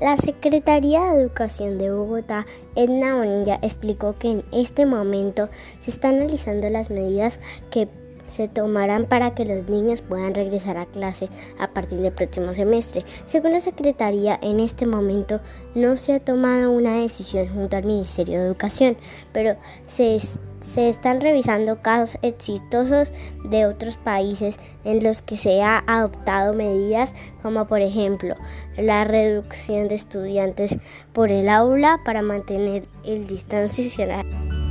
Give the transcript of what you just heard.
La Secretaría de Educación de Bogotá, Edna Bonilla, explicó que en este momento se están analizando las medidas que se tomarán para que los niños puedan regresar a clase a partir del próximo semestre. Según la Secretaría, en este momento no se ha tomado una decisión junto al Ministerio de Educación, pero se, se están revisando casos exitosos de otros países en los que se ha adoptado medidas como por ejemplo la reducción de estudiantes por el aula para mantener el distanciamiento